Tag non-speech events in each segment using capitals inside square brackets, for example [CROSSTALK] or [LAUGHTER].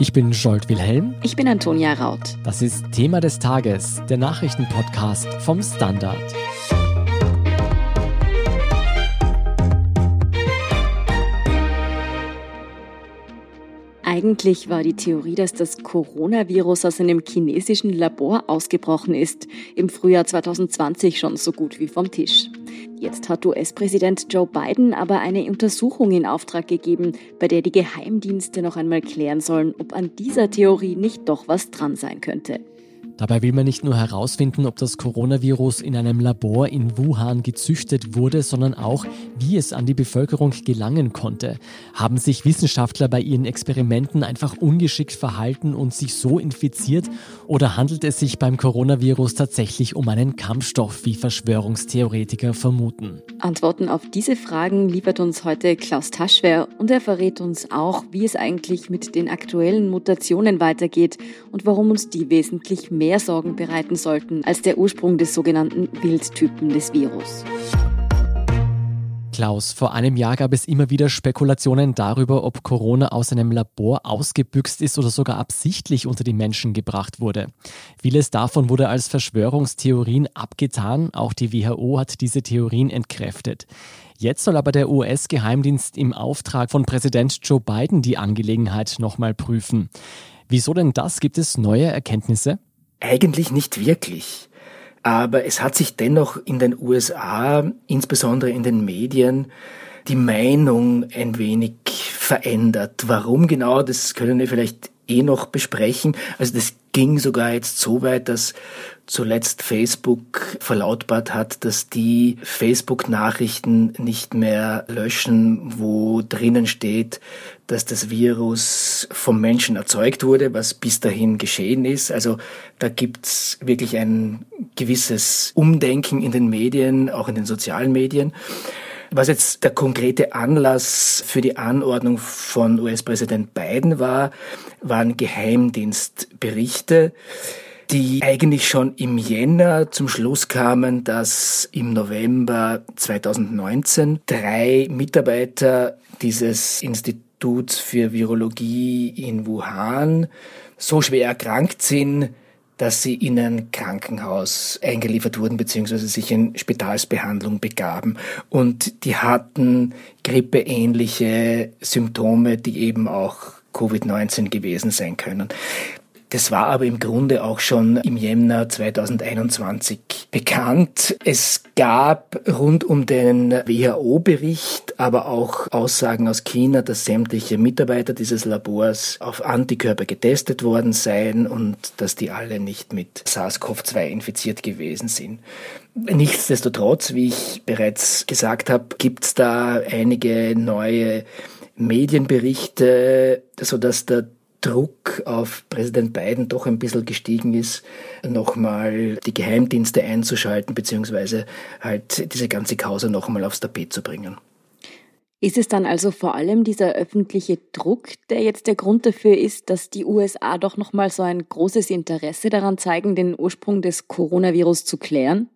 Ich bin Jolt Wilhelm. Ich bin Antonia Raut. Das ist Thema des Tages, der Nachrichtenpodcast vom Standard. Eigentlich war die Theorie, dass das Coronavirus aus einem chinesischen Labor ausgebrochen ist, im Frühjahr 2020 schon so gut wie vom Tisch. Jetzt hat US-Präsident Joe Biden aber eine Untersuchung in Auftrag gegeben, bei der die Geheimdienste noch einmal klären sollen, ob an dieser Theorie nicht doch was dran sein könnte. Dabei will man nicht nur herausfinden, ob das Coronavirus in einem Labor in Wuhan gezüchtet wurde, sondern auch, wie es an die Bevölkerung gelangen konnte. Haben sich Wissenschaftler bei ihren Experimenten einfach ungeschickt verhalten und sich so infiziert? Oder handelt es sich beim Coronavirus tatsächlich um einen Kampfstoff, wie Verschwörungstheoretiker vermuten? Antworten auf diese Fragen liefert uns heute Klaus Taschwer und er verrät uns auch, wie es eigentlich mit den aktuellen Mutationen weitergeht und warum uns die wesentlich mehr Sorgen bereiten sollten als der Ursprung des sogenannten Wildtypen des Virus. Klaus, vor einem Jahr gab es immer wieder Spekulationen darüber, ob Corona aus einem Labor ausgebüxt ist oder sogar absichtlich unter die Menschen gebracht wurde. Vieles davon wurde als Verschwörungstheorien abgetan, auch die WHO hat diese Theorien entkräftet. Jetzt soll aber der US-Geheimdienst im Auftrag von Präsident Joe Biden die Angelegenheit nochmal prüfen. Wieso denn das? Gibt es neue Erkenntnisse? Eigentlich nicht wirklich. Aber es hat sich dennoch in den USA, insbesondere in den Medien, die Meinung ein wenig verändert. Warum genau, das können wir vielleicht eh noch besprechen. Also das ging sogar jetzt so weit, dass zuletzt Facebook verlautbart hat, dass die Facebook-Nachrichten nicht mehr löschen, wo drinnen steht, dass das Virus vom Menschen erzeugt wurde, was bis dahin geschehen ist. Also da gibt's wirklich ein gewisses Umdenken in den Medien, auch in den sozialen Medien. Was jetzt der konkrete Anlass für die Anordnung von US-Präsident Biden war, waren Geheimdienstberichte, die eigentlich schon im Jänner zum Schluss kamen, dass im November 2019 drei Mitarbeiter dieses Instituts für Virologie in Wuhan so schwer erkrankt sind, dass sie in ein Krankenhaus eingeliefert wurden beziehungsweise sich in Spitalsbehandlung begaben. Und die hatten grippeähnliche Symptome, die eben auch Covid-19 gewesen sein können. Das war aber im Grunde auch schon im Jänner 2021 bekannt. Es gab rund um den WHO-Bericht aber auch Aussagen aus China, dass sämtliche Mitarbeiter dieses Labors auf Antikörper getestet worden seien und dass die alle nicht mit SARS-CoV-2 infiziert gewesen sind. Nichtsdestotrotz, wie ich bereits gesagt habe, gibt es da einige neue Medienberichte, sodass der Druck auf Präsident Biden doch ein bisschen gestiegen ist, nochmal die Geheimdienste einzuschalten, beziehungsweise halt diese ganze Causa nochmal aufs Tapet zu bringen. Ist es dann also vor allem dieser öffentliche Druck, der jetzt der Grund dafür ist, dass die USA doch nochmal so ein großes Interesse daran zeigen, den Ursprung des Coronavirus zu klären?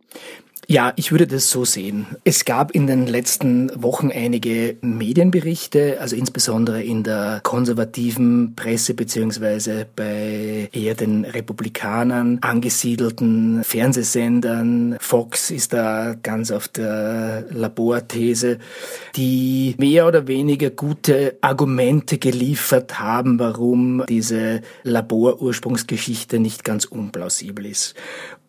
Ja, ich würde das so sehen. Es gab in den letzten Wochen einige Medienberichte, also insbesondere in der konservativen Presse beziehungsweise bei eher den Republikanern angesiedelten Fernsehsendern. Fox ist da ganz auf der Laborthese, die mehr oder weniger gute Argumente geliefert haben, warum diese Laborursprungsgeschichte nicht ganz unplausibel ist.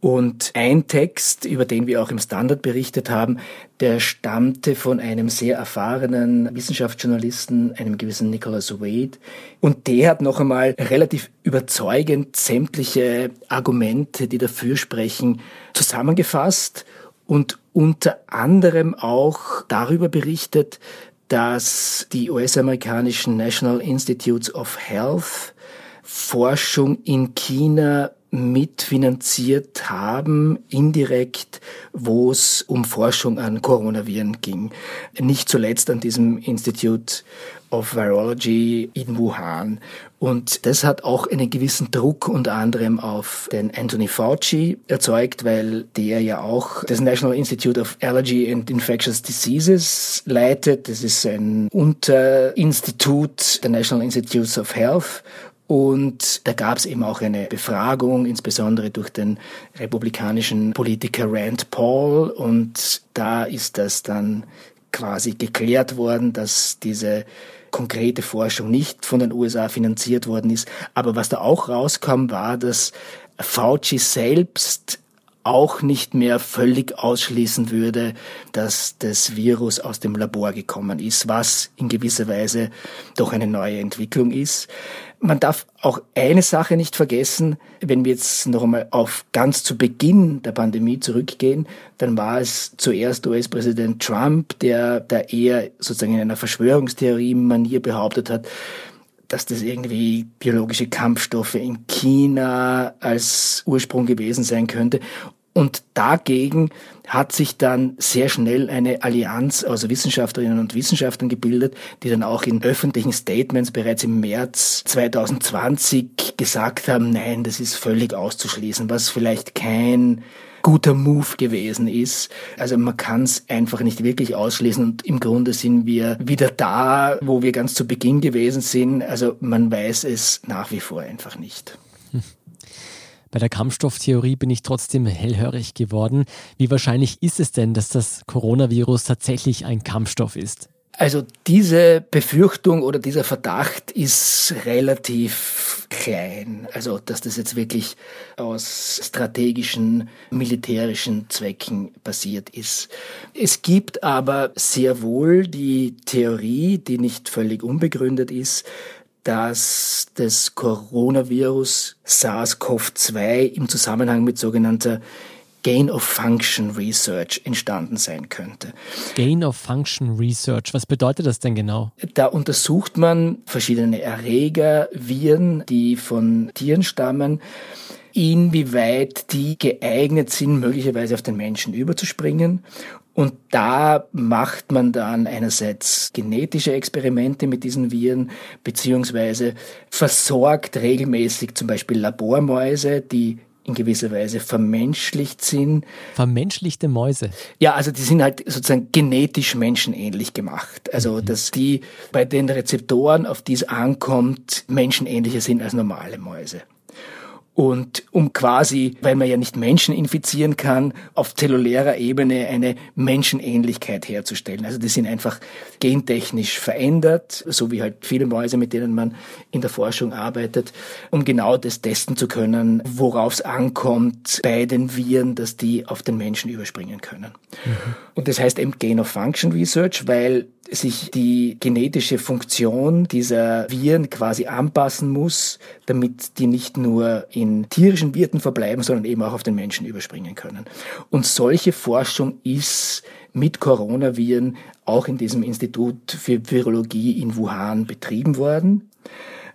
Und ein Text, über den wir auch im Standard berichtet haben, der stammte von einem sehr erfahrenen Wissenschaftsjournalisten, einem gewissen Nicholas Wade. Und der hat noch einmal relativ überzeugend sämtliche Argumente, die dafür sprechen, zusammengefasst und unter anderem auch darüber berichtet, dass die US-amerikanischen National Institutes of Health Forschung in China mitfinanziert haben, indirekt, wo es um Forschung an Coronaviren ging. Nicht zuletzt an diesem Institute of Virology in Wuhan. Und das hat auch einen gewissen Druck unter anderem auf den Anthony Fauci erzeugt, weil der ja auch das National Institute of Allergy and Infectious Diseases leitet. Das ist ein Unterinstitut der National Institutes of Health Und da gab es eben auch eine Befragung, insbesondere durch den republikanischen Politiker Rand Paul. Und da ist das dann quasi geklärt worden, dass diese konkrete Forschung nicht von den USA finanziert worden ist. Aber was da auch rauskam, war, dass Fauci selbst auch nicht mehr völlig ausschließen würde, dass das Virus aus dem Labor gekommen ist, was in gewisser Weise doch eine neue Entwicklung ist. Man darf auch eine Sache nicht vergessen, wenn wir jetzt noch einmal auf ganz zu Beginn der Pandemie zurückgehen, dann war es zuerst US-Präsident Trump, der da eher sozusagen in einer Verschwörungstheorie-Manier behauptet hat, dass das irgendwie biologische Kampfstoffe in China als Ursprung gewesen sein könnte. Und dagegen hat sich dann sehr schnell eine Allianz aus Wissenschaftlerinnen und Wissenschaftlern gebildet, die dann auch in öffentlichen Statements bereits im März 2020 gesagt haben, nein, das ist völlig auszuschließen, was vielleicht kein guter Move gewesen ist. Also man kann es einfach nicht wirklich ausschließen und im Grunde sind wir wieder da, wo wir ganz zu Beginn gewesen sind. Also man weiß es nach wie vor einfach nicht. Bei der Kampfstofftheorie bin ich trotzdem hellhörig geworden. Wie wahrscheinlich ist es denn, dass das Coronavirus tatsächlich ein Kampfstoff ist? Also diese Befürchtung oder dieser Verdacht ist relativ klein. Also dass das jetzt wirklich aus strategischen, militärischen Zwecken passiert ist. Es gibt aber sehr wohl die Theorie, die nicht völlig unbegründet ist, dass das Coronavirus SARS-CoV-2 im Zusammenhang mit sogenannter Gain of Function Research entstanden sein könnte. Gain of Function Research, was bedeutet das denn genau? Da untersucht man verschiedene Erreger, Viren, die von Tieren stammen, inwieweit die geeignet sind, möglicherweise auf den Menschen überzuspringen und da macht man dann einerseits genetische Experimente mit diesen Viren, beziehungsweise versorgt regelmäßig zum Beispiel Labormäuse, die in gewisser Weise vermenschlicht sind. Vermenschlichte Mäuse? Ja, also die sind halt sozusagen genetisch menschenähnlich gemacht. Also, mhm. dass die bei den Rezeptoren, auf die es ankommt, menschenähnlicher sind als normale Mäuse. Und um quasi, weil man ja nicht Menschen infizieren kann, auf zellulärer Ebene eine Menschenähnlichkeit herzustellen. Also die sind einfach gentechnisch verändert, so wie halt viele Mäuse, mit denen man in der Forschung arbeitet, um genau das testen zu können, worauf es ankommt bei den Viren, dass die auf den Menschen überspringen können. Mhm. Und das heißt eben Gain of Function Research, weil sich die genetische Funktion dieser Viren quasi anpassen muss, damit die nicht nur in tierischen Wirten verbleiben, sondern eben auch auf den Menschen überspringen können. Und solche Forschung ist mit Coronaviren auch in diesem Institut für Virologie in Wuhan betrieben worden.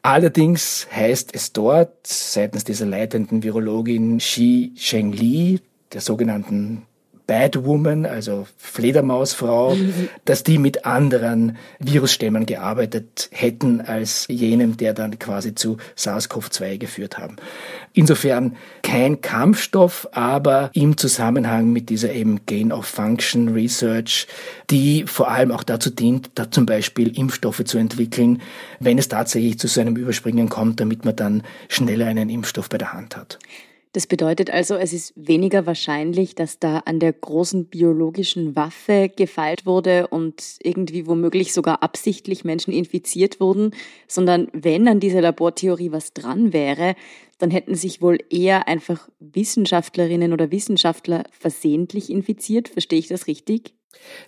Allerdings heißt es dort seitens dieser leitenden Virologin Xi Shengli, der sogenannten Batwoman, also Fledermausfrau, mhm. dass die mit anderen Virusstämmen gearbeitet hätten als jenem, der dann quasi zu SARS-CoV-2 geführt haben. Insofern kein Kampfstoff, aber im Zusammenhang mit dieser eben Gain of Function Research, die vor allem auch dazu dient, da zum Beispiel Impfstoffe zu entwickeln, wenn es tatsächlich zu so einem Überspringen kommt, damit man dann schneller einen Impfstoff bei der Hand hat. Das bedeutet also, es ist weniger wahrscheinlich, dass da an der großen biologischen Waffe gefeilt wurde und irgendwie womöglich sogar absichtlich Menschen infiziert wurden, sondern wenn an dieser Labortheorie was dran wäre, dann hätten sich wohl eher einfach Wissenschaftlerinnen oder Wissenschaftler versehentlich infiziert. Verstehe ich das richtig?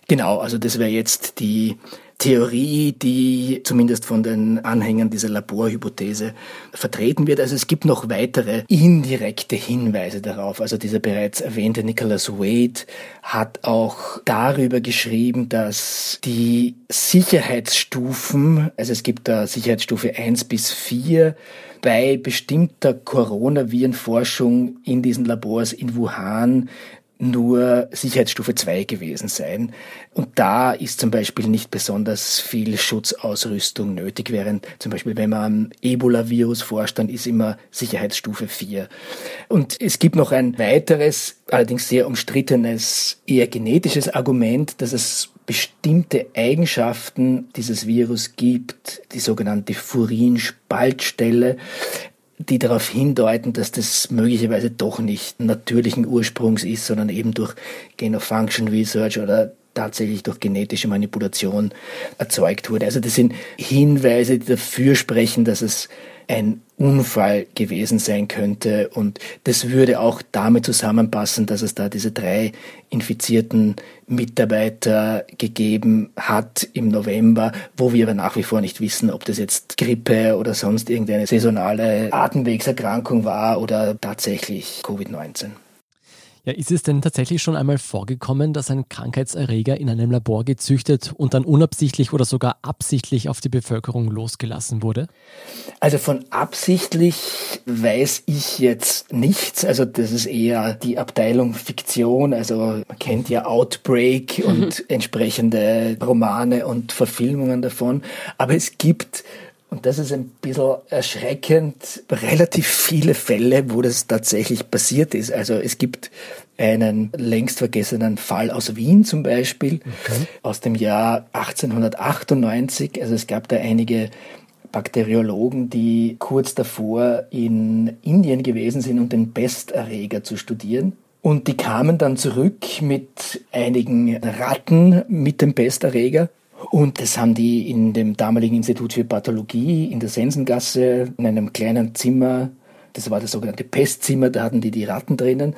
Genau, also das wäre jetzt die Theorie, die zumindest von den Anhängern dieser Laborhypothese vertreten wird. Also es gibt noch weitere indirekte Hinweise darauf. Also dieser bereits erwähnte Nicholas Wade hat auch darüber geschrieben, dass die Sicherheitsstufen, also es gibt da Sicherheitsstufe 1 bis 4, bei bestimmter Coronavirenforschung in diesen Labors in Wuhan nur Sicherheitsstufe 2 gewesen sein. Und da ist zum Beispiel nicht besonders viel Schutzausrüstung nötig, während zum Beispiel, wenn man am Ebola-Virus forscht, dann ist immer Sicherheitsstufe 4. Und es gibt noch ein weiteres, allerdings sehr umstrittenes, eher genetisches Argument, dass es bestimmte Eigenschaften dieses Virus gibt, die sogenannte Furin-Spaltstelle, die darauf hindeuten, dass das möglicherweise doch nicht natürlichen Ursprungs ist, sondern eben durch Genofunction Research oder tatsächlich durch genetische Manipulation erzeugt wurde. Also das sind Hinweise, die dafür sprechen, dass es ein Unfall gewesen sein könnte. Und das würde auch damit zusammenpassen, dass es da diese drei infizierten Mitarbeiter gegeben hat im November, wo wir aber nach wie vor nicht wissen, ob das jetzt Grippe oder sonst irgendeine saisonale Atemwegserkrankung war oder tatsächlich Covid-19. Ja, ist es denn tatsächlich schon einmal vorgekommen, dass ein Krankheitserreger in einem Labor gezüchtet und dann unabsichtlich oder sogar absichtlich auf die Bevölkerung losgelassen wurde? Also von absichtlich weiß ich jetzt nichts. Also das ist eher die Abteilung Fiktion. Also man kennt ja Outbreak [LAUGHS] und entsprechende Romane und Verfilmungen davon. Aber es gibt und das ist ein bisschen erschreckend. Relativ viele Fälle, wo das tatsächlich passiert ist. Also es gibt einen längst vergessenen Fall aus Wien zum Beispiel, okay. aus dem Jahr 1898. Also es gab da einige Bakteriologen, die kurz davor in Indien gewesen sind, um den Pesterreger zu studieren. Und die kamen dann zurück mit einigen Ratten mit dem Pesterreger und das haben die in dem damaligen Institut für Pathologie in der Sensengasse in einem kleinen Zimmer, das war das sogenannte Pestzimmer, da hatten die die Ratten drinnen.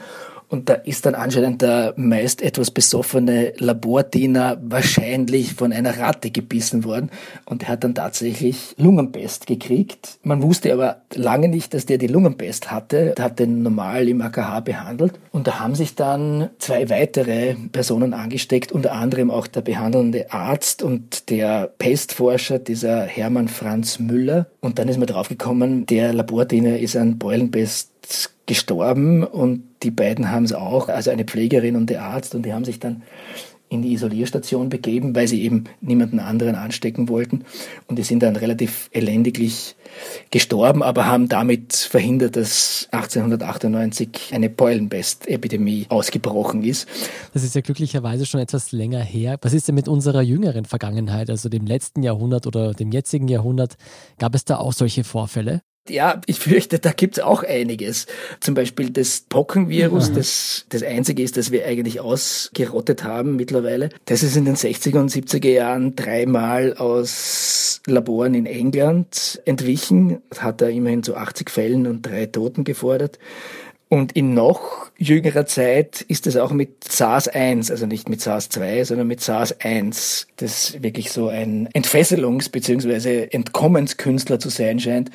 Und da ist dann anscheinend der meist etwas besoffene Labordiener wahrscheinlich von einer Ratte gebissen worden und er hat dann tatsächlich Lungenpest gekriegt. Man wusste aber lange nicht, dass der die Lungenpest hatte, der hat den normal im AKH behandelt und da haben sich dann zwei weitere Personen angesteckt, unter anderem auch der behandelnde Arzt und der Pestforscher, dieser Hermann Franz Müller. Und dann ist man draufgekommen, der Labordiener ist an Beulenpest gestorben und die beiden haben es auch, also eine Pflegerin und der Arzt, und die haben sich dann in die Isolierstation begeben, weil sie eben niemanden anderen anstecken wollten. Und die sind dann relativ elendiglich gestorben, aber haben damit verhindert, dass 1898 eine Beulenpest-Epidemie ausgebrochen ist. Das ist ja glücklicherweise schon etwas länger her. Was ist denn mit unserer jüngeren Vergangenheit, also dem letzten Jahrhundert oder dem jetzigen Jahrhundert? Gab es da auch solche Vorfälle? Ja, ich fürchte, da gibt's auch einiges. Zum Beispiel das Pockenvirus, mhm. das das einzige ist, das wir eigentlich ausgerottet haben mittlerweile. Das ist in den 60er und 70er Jahren dreimal aus Laboren in England entwichen, hat da immerhin zu 80 Fällen und drei Toten gefordert. Und in noch jüngerer Zeit ist es auch mit SARS-1, also nicht mit SARS-2, sondern mit SARS-1, das wirklich so ein Entfesselungs- bzw. Entkommenskünstler zu sein scheint,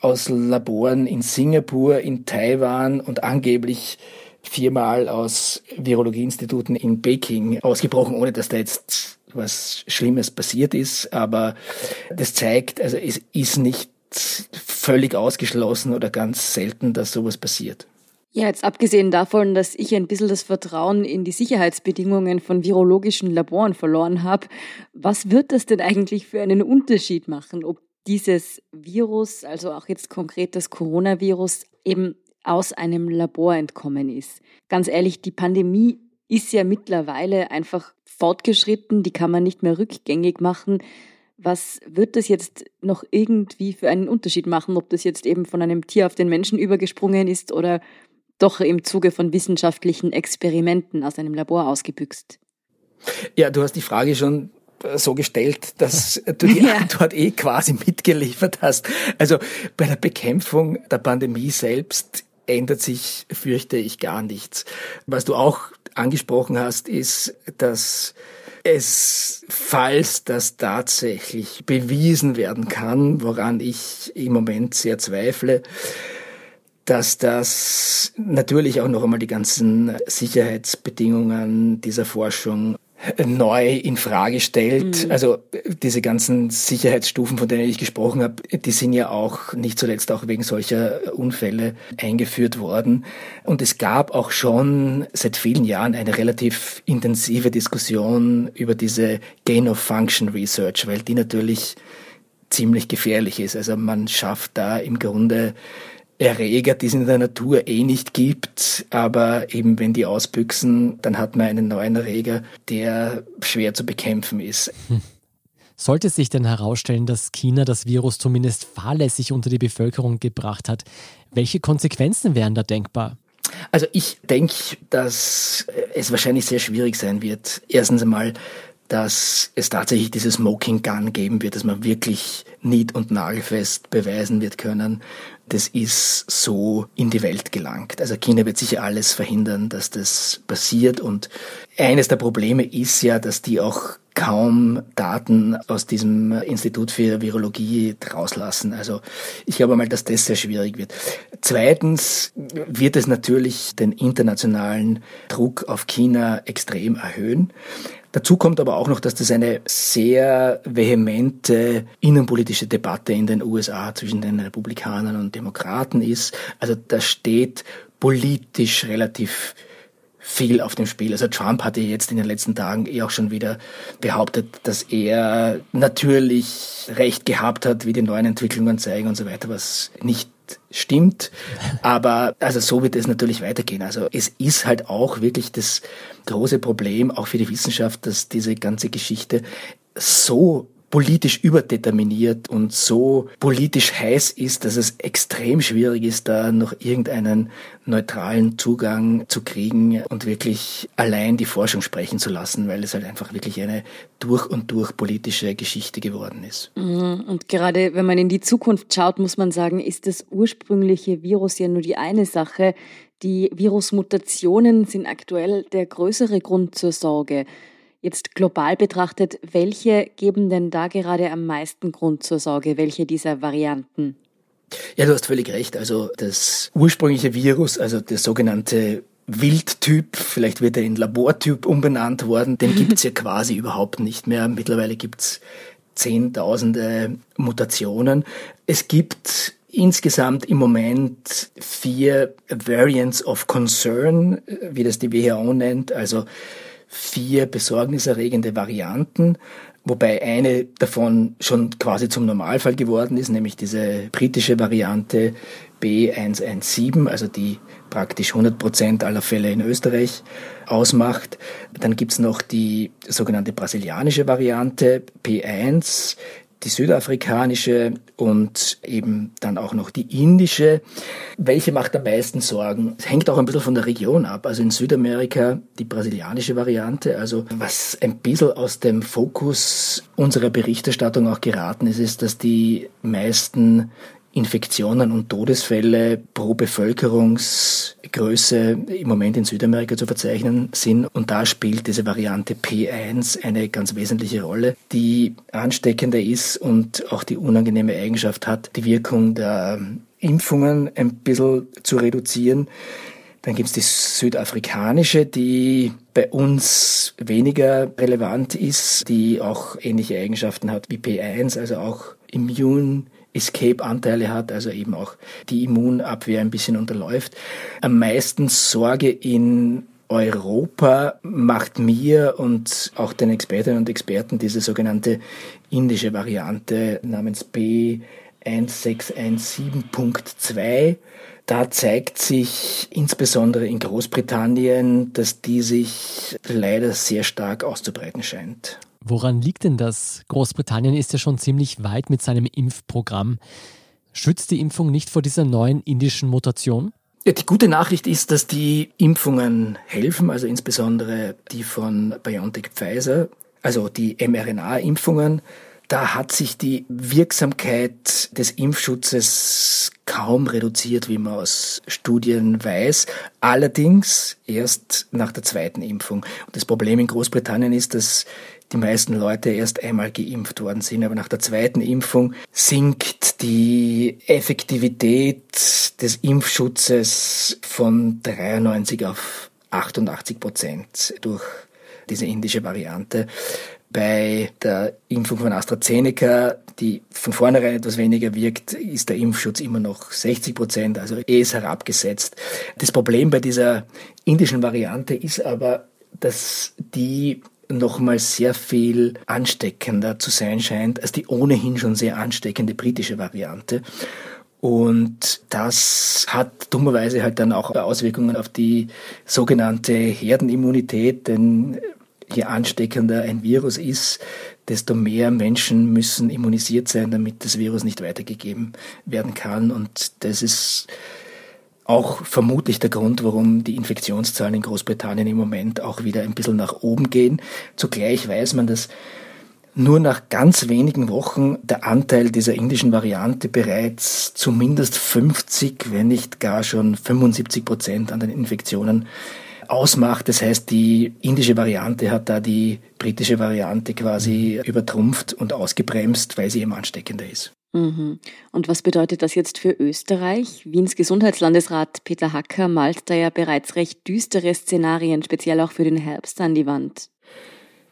aus Laboren in Singapur, in Taiwan und angeblich viermal aus Virologieinstituten in Peking ausgebrochen, ohne dass da jetzt was Schlimmes passiert ist. Aber das zeigt, also es ist nicht völlig ausgeschlossen oder ganz selten, dass sowas passiert. Ja, jetzt abgesehen davon, dass ich ein bisschen das Vertrauen in die Sicherheitsbedingungen von virologischen Laboren verloren habe, was wird das denn eigentlich für einen Unterschied machen, ob dieses Virus, also auch jetzt konkret das Coronavirus, eben aus einem Labor entkommen ist? Ganz ehrlich, die Pandemie ist ja mittlerweile einfach fortgeschritten, die kann man nicht mehr rückgängig machen. Was wird das jetzt noch irgendwie für einen Unterschied machen, ob das jetzt eben von einem Tier auf den Menschen übergesprungen ist oder doch im Zuge von wissenschaftlichen Experimenten aus einem Labor ausgebüxt? Ja, du hast die Frage schon so gestellt, dass du die [LAUGHS] ja. Antwort eh quasi mitgeliefert hast. Also bei der Bekämpfung der Pandemie selbst ändert sich, fürchte ich, gar nichts. Was du auch angesprochen hast, ist, dass es, falls das tatsächlich bewiesen werden kann, woran ich im Moment sehr zweifle, dass das natürlich auch noch einmal die ganzen Sicherheitsbedingungen dieser Forschung neu in Frage stellt. Mhm. Also diese ganzen Sicherheitsstufen, von denen ich gesprochen habe, die sind ja auch nicht zuletzt auch wegen solcher Unfälle eingeführt worden. Und es gab auch schon seit vielen Jahren eine relativ intensive Diskussion über diese Gain of Function Research, weil die natürlich ziemlich gefährlich ist. Also man schafft da im Grunde Erreger, die es in der Natur eh nicht gibt. Aber eben wenn die ausbüchsen, dann hat man einen neuen Erreger, der schwer zu bekämpfen ist. Hm. Sollte sich denn herausstellen, dass China das Virus zumindest fahrlässig unter die Bevölkerung gebracht hat, welche Konsequenzen wären da denkbar? Also ich denke, dass es wahrscheinlich sehr schwierig sein wird. Erstens einmal, dass es tatsächlich diese Smoking Gun geben wird, dass man wirklich nied- und nagelfest beweisen wird können, das ist so in die Welt gelangt. Also China wird sicher alles verhindern, dass das passiert. Und eines der Probleme ist ja, dass die auch kaum Daten aus diesem Institut für Virologie rauslassen. Also ich glaube mal, dass das sehr schwierig wird. Zweitens wird es natürlich den internationalen Druck auf China extrem erhöhen. Dazu kommt aber auch noch, dass das eine sehr vehemente innenpolitische Debatte in den USA zwischen den Republikanern und Demokraten ist. Also da steht politisch relativ viel auf dem Spiel. Also Trump hatte jetzt in den letzten Tagen eh auch schon wieder behauptet, dass er natürlich recht gehabt hat, wie die neuen Entwicklungen zeigen und so weiter, was nicht stimmt. Aber also so wird es natürlich weitergehen. Also es ist halt auch wirklich das große Problem, auch für die Wissenschaft, dass diese ganze Geschichte so politisch überdeterminiert und so politisch heiß ist, dass es extrem schwierig ist, da noch irgendeinen neutralen Zugang zu kriegen und wirklich allein die Forschung sprechen zu lassen, weil es halt einfach wirklich eine durch und durch politische Geschichte geworden ist. Mhm. Und gerade wenn man in die Zukunft schaut, muss man sagen, ist das ursprüngliche Virus ja nur die eine Sache. Die Virusmutationen sind aktuell der größere Grund zur Sorge. Jetzt global betrachtet, welche geben denn da gerade am meisten Grund zur Sorge? Welche dieser Varianten? Ja, du hast völlig recht. Also das ursprüngliche Virus, also der sogenannte Wildtyp, vielleicht wird er in Labortyp umbenannt worden, den [LAUGHS] gibt's ja quasi überhaupt nicht mehr. Mittlerweile gibt's zehntausende Mutationen. Es gibt insgesamt im Moment vier Variants of Concern, wie das die WHO nennt, also vier besorgniserregende Varianten, wobei eine davon schon quasi zum Normalfall geworden ist, nämlich diese britische Variante B117, also die praktisch 100 Prozent aller Fälle in Österreich ausmacht. Dann gibt's noch die sogenannte brasilianische Variante P1, die südafrikanische und eben dann auch noch die indische. Welche macht am meisten Sorgen? Es hängt auch ein bisschen von der Region ab. Also in Südamerika die brasilianische Variante. Also was ein bisschen aus dem Fokus unserer Berichterstattung auch geraten ist, ist, dass die meisten Infektionen und Todesfälle pro Bevölkerungsgröße im Moment in Südamerika zu verzeichnen sind. Und da spielt diese Variante P1 eine ganz wesentliche Rolle, die ansteckender ist und auch die unangenehme Eigenschaft hat, die Wirkung der Impfungen ein bisschen zu reduzieren. Dann gibt es die südafrikanische, die bei uns weniger relevant ist, die auch ähnliche Eigenschaften hat wie P1, also auch Immune Escape-Anteile hat, also eben auch die Immunabwehr ein bisschen unterläuft. Am meisten Sorge in Europa macht mir und auch den Expertinnen und Experten diese sogenannte indische Variante namens B1617.2. Da zeigt sich insbesondere in Großbritannien, dass die sich leider sehr stark auszubreiten scheint. Woran liegt denn das? Großbritannien ist ja schon ziemlich weit mit seinem Impfprogramm. Schützt die Impfung nicht vor dieser neuen indischen Mutation? Ja, die gute Nachricht ist, dass die Impfungen helfen, also insbesondere die von BioNTech Pfizer, also die mRNA-Impfungen. Da hat sich die Wirksamkeit des Impfschutzes kaum reduziert, wie man aus Studien weiß. Allerdings erst nach der zweiten Impfung. Und das Problem in Großbritannien ist, dass die meisten Leute erst einmal geimpft worden sind. Aber nach der zweiten Impfung sinkt die Effektivität des Impfschutzes von 93 auf 88 Prozent durch diese indische Variante. Bei der Impfung von AstraZeneca, die von vornherein etwas weniger wirkt, ist der Impfschutz immer noch 60 Prozent, also eh ist herabgesetzt. Das Problem bei dieser indischen Variante ist aber, dass die nochmal sehr viel ansteckender zu sein scheint als die ohnehin schon sehr ansteckende britische Variante. Und das hat dummerweise halt dann auch Auswirkungen auf die sogenannte Herdenimmunität, denn je ansteckender ein Virus ist, desto mehr Menschen müssen immunisiert sein, damit das Virus nicht weitergegeben werden kann. Und das ist auch vermutlich der Grund, warum die Infektionszahlen in Großbritannien im Moment auch wieder ein bisschen nach oben gehen. Zugleich weiß man, dass nur nach ganz wenigen Wochen der Anteil dieser indischen Variante bereits zumindest 50, wenn nicht gar schon 75 Prozent an den Infektionen ausmacht. Das heißt, die indische Variante hat da die britische Variante quasi übertrumpft und ausgebremst, weil sie eben ansteckender ist. Mhm. Und was bedeutet das jetzt für Österreich? Wiens Gesundheitslandesrat Peter Hacker malt da ja bereits recht düstere Szenarien, speziell auch für den Herbst an die Wand.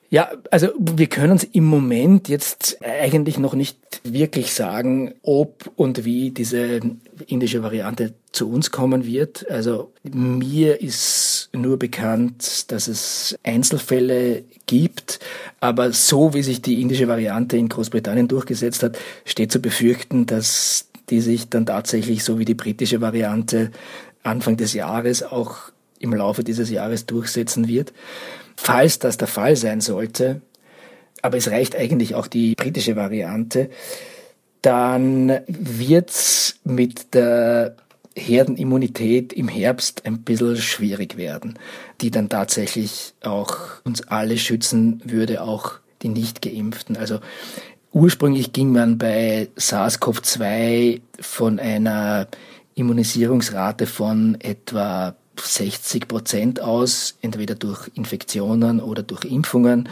Ja, also wir können uns im Moment jetzt eigentlich noch nicht wirklich sagen, ob und wie diese indische Variante zu uns kommen wird. Also mir ist nur bekannt, dass es Einzelfälle gibt, aber so wie sich die indische Variante in Großbritannien durchgesetzt hat, steht zu befürchten, dass die sich dann tatsächlich so wie die britische Variante Anfang des Jahres auch im Laufe dieses Jahres durchsetzen wird. Falls das der Fall sein sollte, aber es reicht eigentlich auch die britische Variante, dann wird's mit der Herdenimmunität im Herbst ein bisschen schwierig werden, die dann tatsächlich auch uns alle schützen würde, auch die Nicht-Geimpften. Also ursprünglich ging man bei SARS-CoV-2 von einer Immunisierungsrate von etwa 60 Prozent aus, entweder durch Infektionen oder durch Impfungen.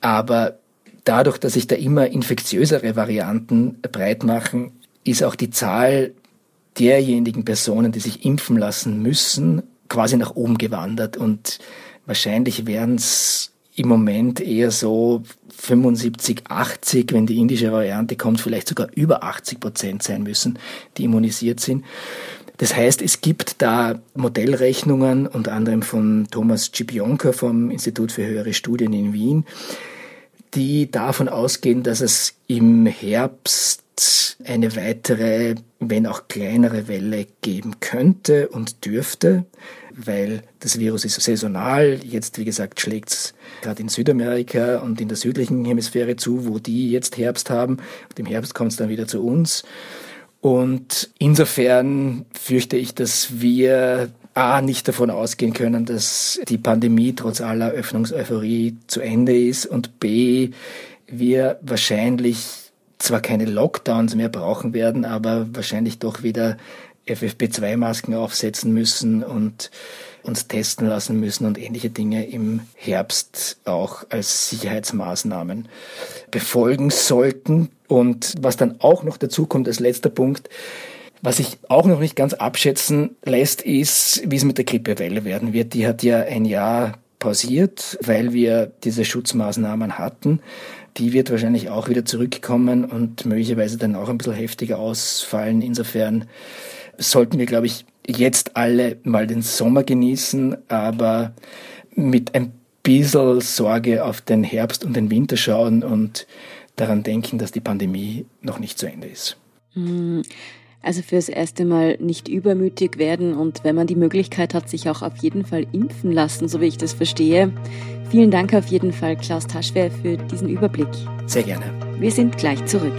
Aber dadurch, dass sich da immer infektiösere Varianten breit machen, ist auch die Zahl derjenigen Personen, die sich impfen lassen müssen, quasi nach oben gewandert. Und wahrscheinlich werden es im Moment eher so 75, 80, wenn die indische Variante kommt, vielleicht sogar über 80 Prozent sein müssen, die immunisiert sind. Das heißt, es gibt da Modellrechnungen, unter anderem von Thomas Cipionka vom Institut für höhere Studien in Wien, die davon ausgehen, dass es im Herbst eine weitere, wenn auch kleinere Welle geben könnte und dürfte, weil das Virus ist saisonal. Jetzt, wie gesagt, schlägt es gerade in Südamerika und in der südlichen Hemisphäre zu, wo die jetzt Herbst haben. Und im Herbst kommt es dann wieder zu uns. Und insofern fürchte ich, dass wir A, nicht davon ausgehen können, dass die Pandemie trotz aller Öffnungseuphorie zu Ende ist und B, wir wahrscheinlich zwar keine Lockdowns mehr brauchen werden, aber wahrscheinlich doch wieder FFP2-Masken aufsetzen müssen und uns testen lassen müssen und ähnliche Dinge im Herbst auch als Sicherheitsmaßnahmen befolgen sollten. Und was dann auch noch dazu kommt als letzter Punkt, was sich auch noch nicht ganz abschätzen lässt, ist, wie es mit der Grippewelle werden wird. Die hat ja ein Jahr pausiert, weil wir diese Schutzmaßnahmen hatten. Die wird wahrscheinlich auch wieder zurückkommen und möglicherweise dann auch ein bisschen heftiger ausfallen. Insofern sollten wir, glaube ich, jetzt alle mal den Sommer genießen, aber mit ein bisschen Sorge auf den Herbst und den Winter schauen und daran denken, dass die Pandemie noch nicht zu Ende ist. Hm, also fürs erste Mal nicht übermütig werden und wenn man die Möglichkeit hat, sich auch auf jeden Fall impfen lassen, so wie ich das verstehe. Vielen Dank auf jeden Fall, Klaus Taschwer, für diesen Überblick. Sehr gerne. Wir sind gleich zurück.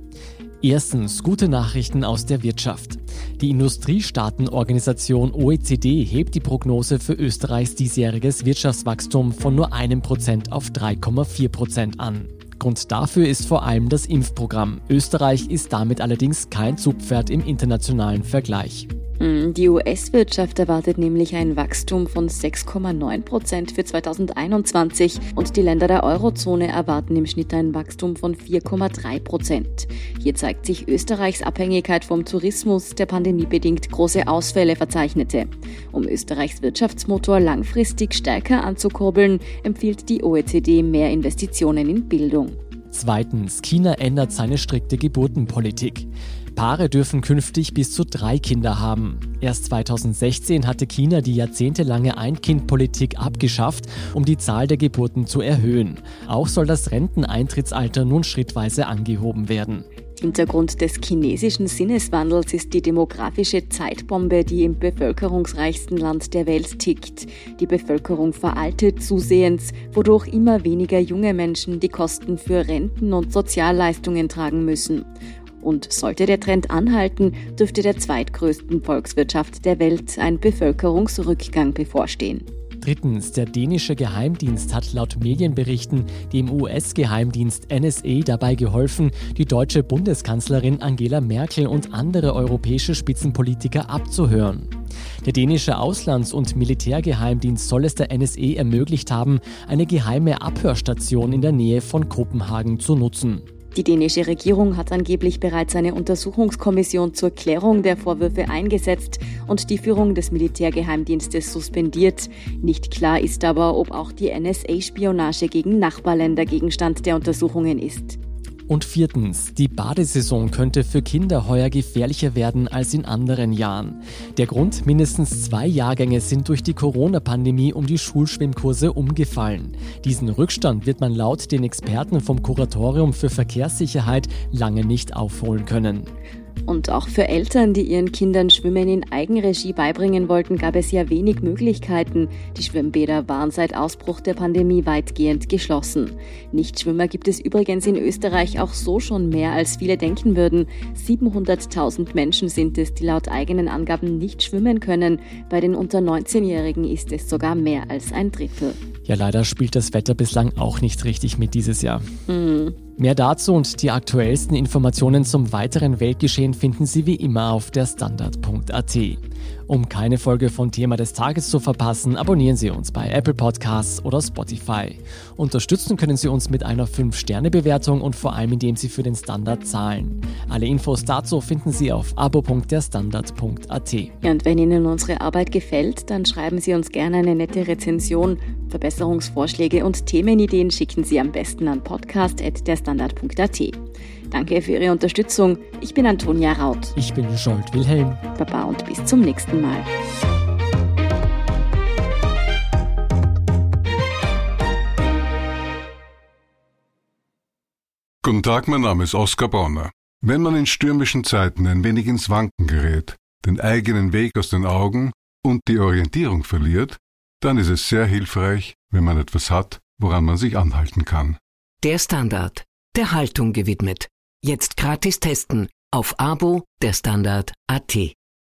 Erstens gute Nachrichten aus der Wirtschaft. Die Industriestaatenorganisation OECD hebt die Prognose für Österreichs diesjähriges Wirtschaftswachstum von nur einem Prozent auf 3,4 Prozent an. Grund dafür ist vor allem das Impfprogramm. Österreich ist damit allerdings kein Zugpferd im internationalen Vergleich. Hm, die US-Wirtschaft erwartet nämlich ein Wachstum von 6,9 Prozent für 2021 und die Länder der Eurozone erwarten im Schnitt ein Wachstum von 4,3 Prozent. Hier zeigt sich Österreichs Abhängigkeit vom Tourismus, der pandemiebedingt große Ausfälle verzeichnete. Um Österreichs Wirtschaftsmotor langfristig stärker anzukurbeln, empfiehlt die OECD mehr Investitionen in Bildung. Zweitens, China ändert seine strikte Geburtenpolitik. Paare dürfen künftig bis zu drei Kinder haben. Erst 2016 hatte China die jahrzehntelange Ein-Kind-Politik abgeschafft, um die Zahl der Geburten zu erhöhen. Auch soll das Renteneintrittsalter nun schrittweise angehoben werden. Hintergrund des chinesischen Sinneswandels ist die demografische Zeitbombe, die im bevölkerungsreichsten Land der Welt tickt. Die Bevölkerung veraltet zusehends, wodurch immer weniger junge Menschen die Kosten für Renten und Sozialleistungen tragen müssen. Und sollte der Trend anhalten, dürfte der zweitgrößten Volkswirtschaft der Welt ein Bevölkerungsrückgang bevorstehen. Drittens, der dänische Geheimdienst hat laut Medienberichten dem US-Geheimdienst NSA dabei geholfen, die deutsche Bundeskanzlerin Angela Merkel und andere europäische Spitzenpolitiker abzuhören. Der dänische Auslands- und Militärgeheimdienst soll es der NSA ermöglicht haben, eine geheime Abhörstation in der Nähe von Kopenhagen zu nutzen. Die dänische Regierung hat angeblich bereits eine Untersuchungskommission zur Klärung der Vorwürfe eingesetzt und die Führung des Militärgeheimdienstes suspendiert. Nicht klar ist aber, ob auch die NSA-Spionage gegen Nachbarländer Gegenstand der Untersuchungen ist. Und viertens, die Badesaison könnte für Kinder heuer gefährlicher werden als in anderen Jahren. Der Grund, mindestens zwei Jahrgänge sind durch die Corona-Pandemie um die Schulschwimmkurse umgefallen. Diesen Rückstand wird man laut den Experten vom Kuratorium für Verkehrssicherheit lange nicht aufholen können. Und auch für Eltern, die ihren Kindern Schwimmen in Eigenregie beibringen wollten, gab es ja wenig Möglichkeiten. Die Schwimmbäder waren seit Ausbruch der Pandemie weitgehend geschlossen. Nichtschwimmer gibt es übrigens in Österreich auch so schon mehr, als viele denken würden. 700.000 Menschen sind es, die laut eigenen Angaben nicht schwimmen können. Bei den unter 19-Jährigen ist es sogar mehr als ein Drittel. Ja, leider spielt das Wetter bislang auch nicht richtig mit dieses Jahr. Hm. Mehr dazu und die aktuellsten Informationen zum weiteren Weltgeschehen finden Sie wie immer auf der Standard.at. Um keine Folge von Thema des Tages zu verpassen, abonnieren Sie uns bei Apple Podcasts oder Spotify. Unterstützen können Sie uns mit einer 5-Sterne-Bewertung und vor allem indem Sie für den Standard zahlen. Alle Infos dazu finden Sie auf abo.derstandard.at. Ja, und wenn Ihnen unsere Arbeit gefällt, dann schreiben Sie uns gerne eine nette Rezension. Verbesserungsvorschläge und Themenideen schicken Sie am besten an podcast.derstandard.at. Danke für Ihre Unterstützung. Ich bin Antonia Raut. Ich bin Scholt Wilhelm. Baba und bis zum nächsten Mal. Guten Tag, mein Name ist Oskar Bonner. Wenn man in stürmischen Zeiten ein wenig ins Wanken gerät, den eigenen Weg aus den Augen und die Orientierung verliert, dann ist es sehr hilfreich, wenn man etwas hat, woran man sich anhalten kann. Der Standard, der Haltung gewidmet. Jetzt gratis testen auf Abo der Standard.at.